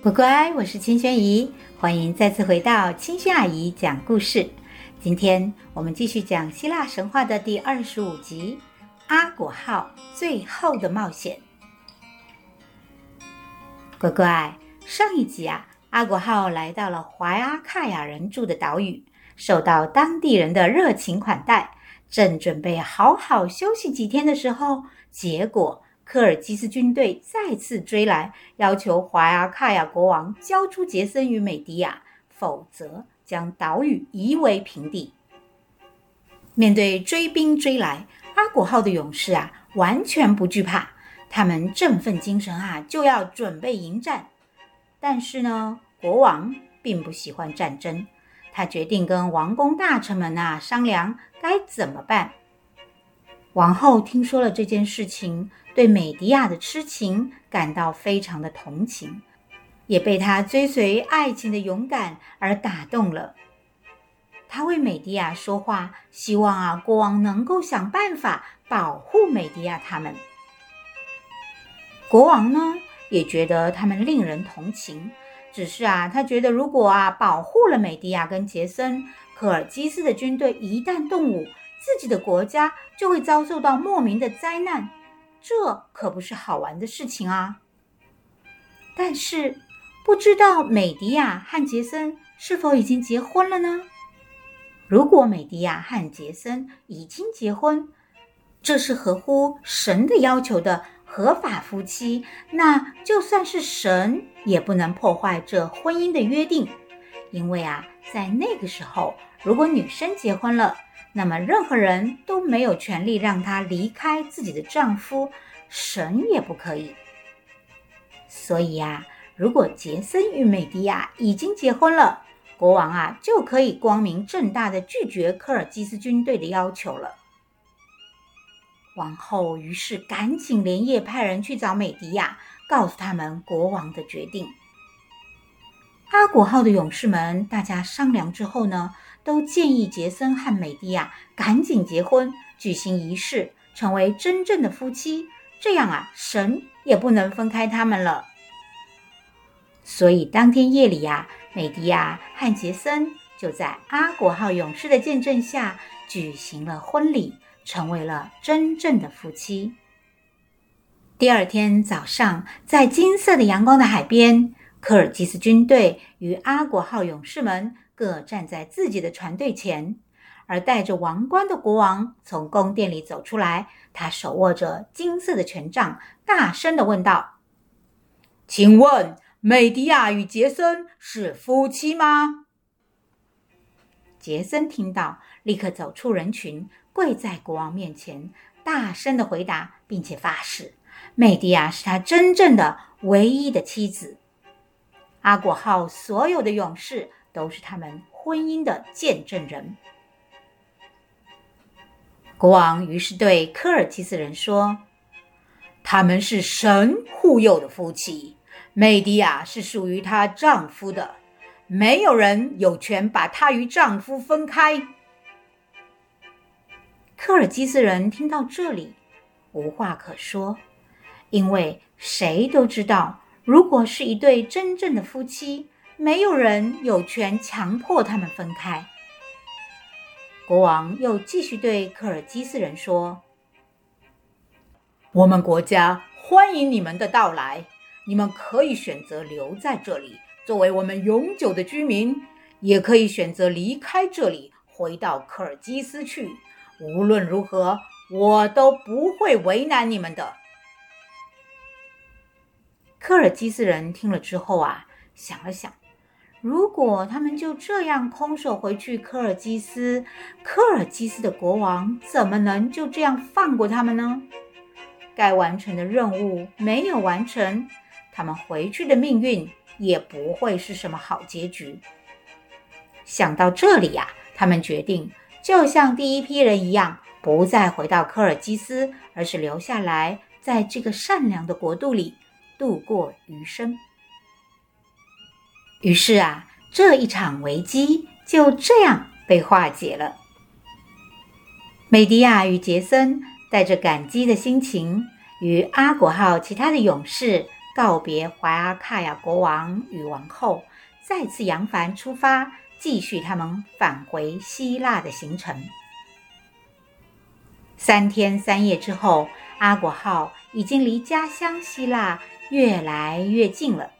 乖乖，我是青萱姨，欢迎再次回到青萱阿姨讲故事。今天我们继续讲希腊神话的第二十五集《阿果号最后的冒险》。乖乖，上一集啊，阿果号来到了怀阿喀亚人住的岛屿，受到当地人的热情款待，正准备好好休息几天的时候，结果。科尔基斯军队再次追来，要求怀阿喀亚国王交出杰森与美迪亚，否则将岛屿夷为平地。面对追兵追来，阿古号的勇士啊，完全不惧怕，他们振奋精神啊，就要准备迎战。但是呢，国王并不喜欢战争，他决定跟王公大臣们啊商量该怎么办。王后听说了这件事情，对美迪亚的痴情感到非常的同情，也被他追随爱情的勇敢而打动了。他为美迪亚说话，希望啊国王能够想办法保护美迪亚他们。国王呢也觉得他们令人同情，只是啊他觉得如果啊保护了美迪亚跟杰森，科尔基斯的军队一旦动武，自己的国家就会遭受到莫名的灾难，这可不是好玩的事情啊！但是，不知道美迪亚和杰森是否已经结婚了呢？如果美迪亚和杰森已经结婚，这是合乎神的要求的合法夫妻，那就算是神也不能破坏这婚姻的约定，因为啊，在那个时候，如果女生结婚了，那么，任何人都没有权利让她离开自己的丈夫，神也不可以。所以呀，如果杰森与美迪亚已经结婚了，国王啊就可以光明正大的拒绝科尔基斯军队的要求了。王后于是赶紧连夜派人去找美迪亚，告诉他们国王的决定。阿古号的勇士们，大家商量之后呢，都建议杰森和美迪亚赶紧结婚，举行仪式，成为真正的夫妻。这样啊，神也不能分开他们了。所以当天夜里呀，美迪亚和杰森就在阿果号勇士的见证下举行了婚礼，成为了真正的夫妻。第二天早上，在金色的阳光的海边，科尔基斯军队与阿果号勇士们。各站在自己的船队前，而戴着王冠的国王从宫殿里走出来。他手握着金色的权杖，大声地问道：“请问，美狄亚与杰森是夫妻吗？”杰森听到，立刻走出人群，跪在国王面前，大声地回答，并且发誓：美狄亚是他真正的唯一的妻子。阿果号所有的勇士。都是他们婚姻的见证人。国王于是对科尔基斯人说：“他们是神护佑的夫妻，美狄亚是属于她丈夫的，没有人有权把她与丈夫分开。”科尔基斯人听到这里，无话可说，因为谁都知道，如果是一对真正的夫妻。没有人有权强迫他们分开。国王又继续对科尔基斯人说：“我们国家欢迎你们的到来，你们可以选择留在这里，作为我们永久的居民，也可以选择离开这里，回到科尔基斯去。无论如何，我都不会为难你们的。”科尔基斯人听了之后啊，想了想。如果他们就这样空手回去科尔基斯，科尔基斯的国王怎么能就这样放过他们呢？该完成的任务没有完成，他们回去的命运也不会是什么好结局。想到这里呀，他们决定就像第一批人一样，不再回到科尔基斯，而是留下来，在这个善良的国度里度过余生。于是啊，这一场危机就这样被化解了。美迪亚与杰森带着感激的心情，与阿果号其他的勇士告别怀阿卡亚国王与王后，再次扬帆出发，继续他们返回希腊的行程。三天三夜之后，阿果号已经离家乡希腊越来越近了。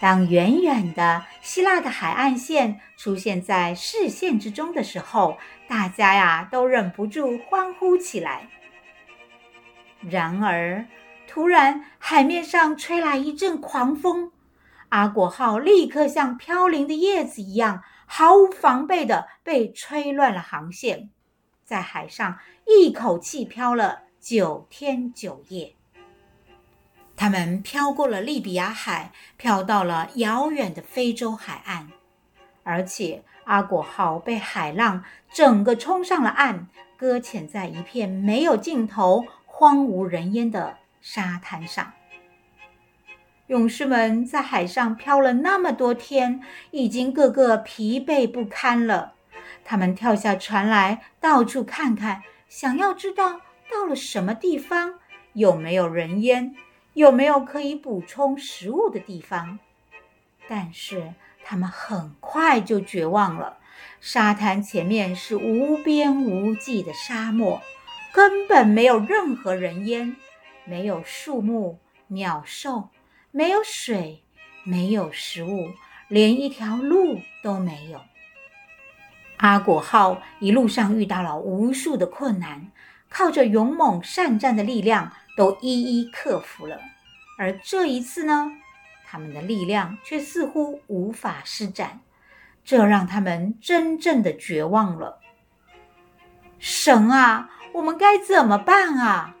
当远远的希腊的海岸线出现在视线之中的时候，大家呀都忍不住欢呼起来。然而，突然海面上吹来一阵狂风，阿果号立刻像飘零的叶子一样，毫无防备的被吹乱了航线，在海上一口气飘了九天九夜。他们飘过了利比亚海，飘到了遥远的非洲海岸，而且阿果号被海浪整个冲上了岸，搁浅在一片没有尽头、荒无人烟的沙滩上。勇士们在海上漂了那么多天，已经个个疲惫不堪了。他们跳下船来，到处看看，想要知道到了什么地方，有没有人烟。有没有可以补充食物的地方？但是他们很快就绝望了。沙滩前面是无边无际的沙漠，根本没有任何人烟，没有树木、鸟兽，没有水，没有食物，连一条路都没有。阿果号一路上遇到了无数的困难，靠着勇猛善战的力量，都一一克服了，而这一次呢，他们的力量却似乎无法施展，这让他们真正的绝望了。神啊，我们该怎么办啊？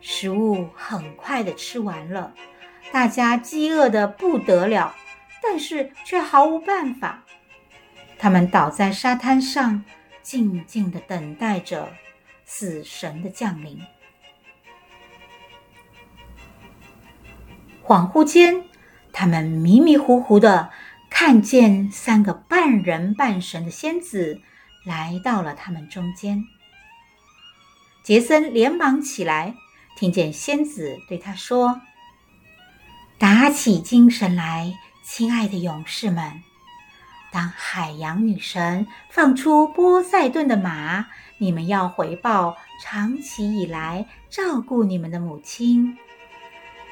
食物很快的吃完了，大家饥饿的不得了，但是却毫无办法。他们倒在沙滩上，静静的等待着死神的降临。恍惚间，他们迷迷糊糊的看见三个半人半神的仙子来到了他们中间。杰森连忙起来，听见仙子对他说：“打起精神来，亲爱的勇士们！当海洋女神放出波塞顿的马，你们要回报长期以来照顾你们的母亲。”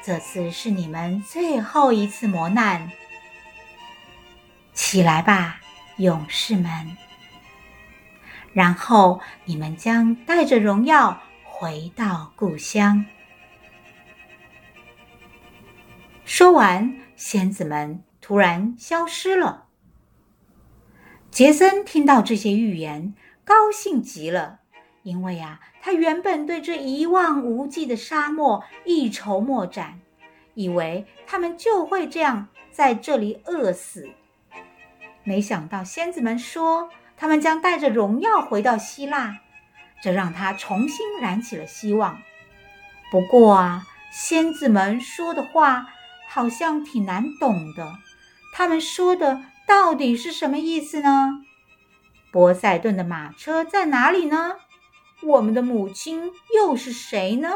这次是你们最后一次磨难，起来吧，勇士们！然后你们将带着荣耀回到故乡。说完，仙子们突然消失了。杰森听到这些预言，高兴极了，因为啊。他原本对这一望无际的沙漠一筹莫展，以为他们就会这样在这里饿死。没想到仙子们说他们将带着荣耀回到希腊，这让他重新燃起了希望。不过啊，仙子们说的话好像挺难懂的。他们说的到底是什么意思呢？波塞顿的马车在哪里呢？我们的母亲又是谁呢？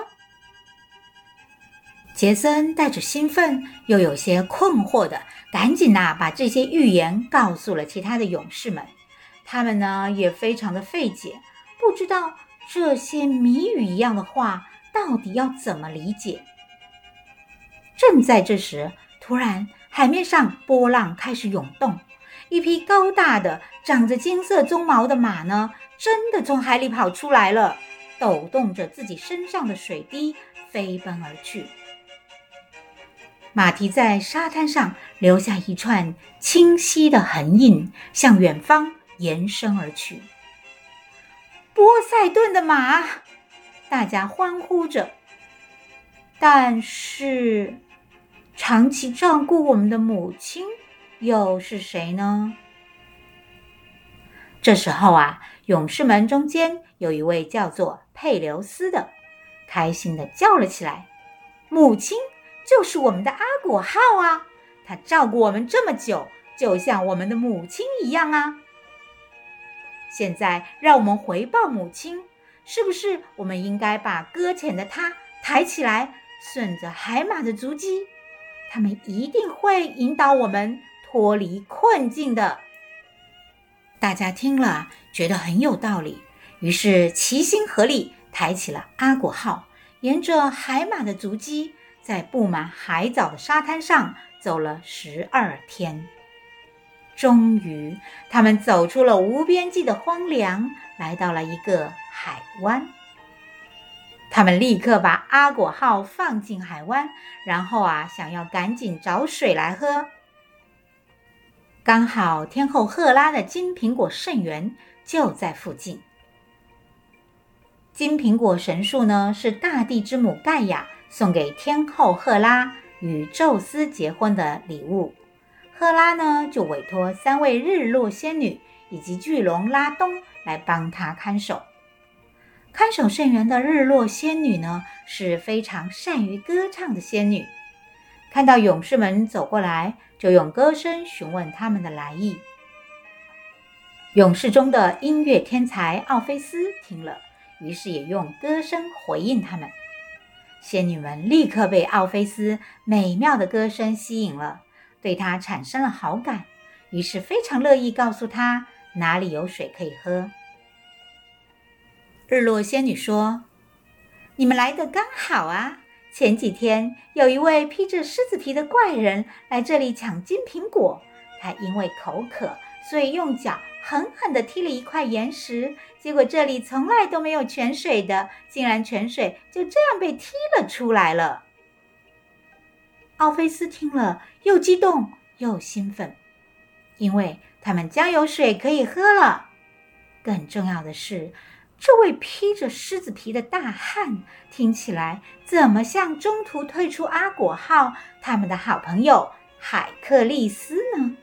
杰森带着兴奋又有些困惑的，赶紧呐把这些预言告诉了其他的勇士们。他们呢也非常的费解，不知道这些谜语一样的话到底要怎么理解。正在这时，突然海面上波浪开始涌动，一匹高大的、长着金色鬃毛的马呢，真的从海里跑出来了，抖动着自己身上的水滴，飞奔而去。马蹄在沙滩上留下一串清晰的痕印，向远方延伸而去。波塞顿的马，大家欢呼着。但是，长期照顾我们的母亲又是谁呢？这时候啊。勇士们中间有一位叫做佩留斯的，开心地叫了起来：“母亲就是我们的阿果号啊！她照顾我们这么久，就像我们的母亲一样啊！现在让我们回报母亲，是不是我们应该把搁浅的她抬起来，顺着海马的足迹，他们一定会引导我们脱离困境的。大家听了觉得很有道理，于是齐心合力抬起了阿果号，沿着海马的足迹，在布满海藻的沙滩上走了十二天。终于，他们走出了无边际的荒凉，来到了一个海湾。他们立刻把阿果号放进海湾，然后啊，想要赶紧找水来喝。刚好天后赫拉的金苹果圣园就在附近。金苹果神树呢，是大地之母盖亚送给天后赫拉与宙斯结婚的礼物。赫拉呢，就委托三位日落仙女以及巨龙拉东来帮她看守。看守圣园的日落仙女呢，是非常善于歌唱的仙女。看到勇士们走过来，就用歌声询问他们的来意。勇士中的音乐天才奥菲斯听了，于是也用歌声回应他们。仙女们立刻被奥菲斯美妙的歌声吸引了。对他产生了好感，于是非常乐意告诉他哪里有水可以喝。日落仙女说：“你们来的刚好啊！前几天有一位披着狮子皮的怪人来这里抢金苹果，他因为口渴，所以用脚狠狠地踢了一块岩石，结果这里从来都没有泉水的，竟然泉水就这样被踢了出来了。”奥菲斯听了，又激动又兴奋，因为他们将有水可以喝了。更重要的是，这位披着狮子皮的大汉听起来怎么像中途退出阿果号他们的好朋友海克利斯呢？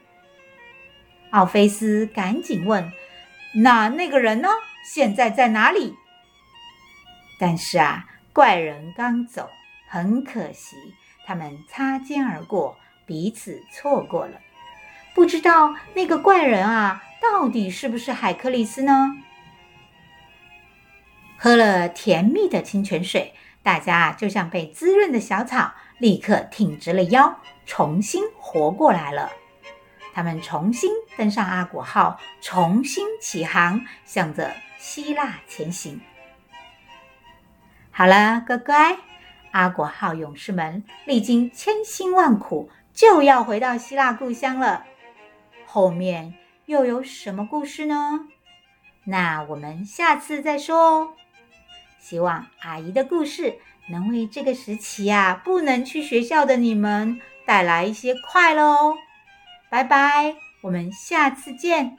奥菲斯赶紧问：“那那个人呢？现在在哪里？”但是啊，怪人刚走，很可惜。他们擦肩而过，彼此错过了。不知道那个怪人啊，到底是不是海克利斯呢？喝了甜蜜的清泉水，大家就像被滋润的小草，立刻挺直了腰，重新活过来了。他们重新登上阿果号，重新起航，向着希腊前行。好了，乖乖。阿果号勇士们历经千辛万苦，就要回到希腊故乡了。后面又有什么故事呢？那我们下次再说哦。希望阿姨的故事能为这个时期呀，不能去学校的你们带来一些快乐哦。拜拜，我们下次见。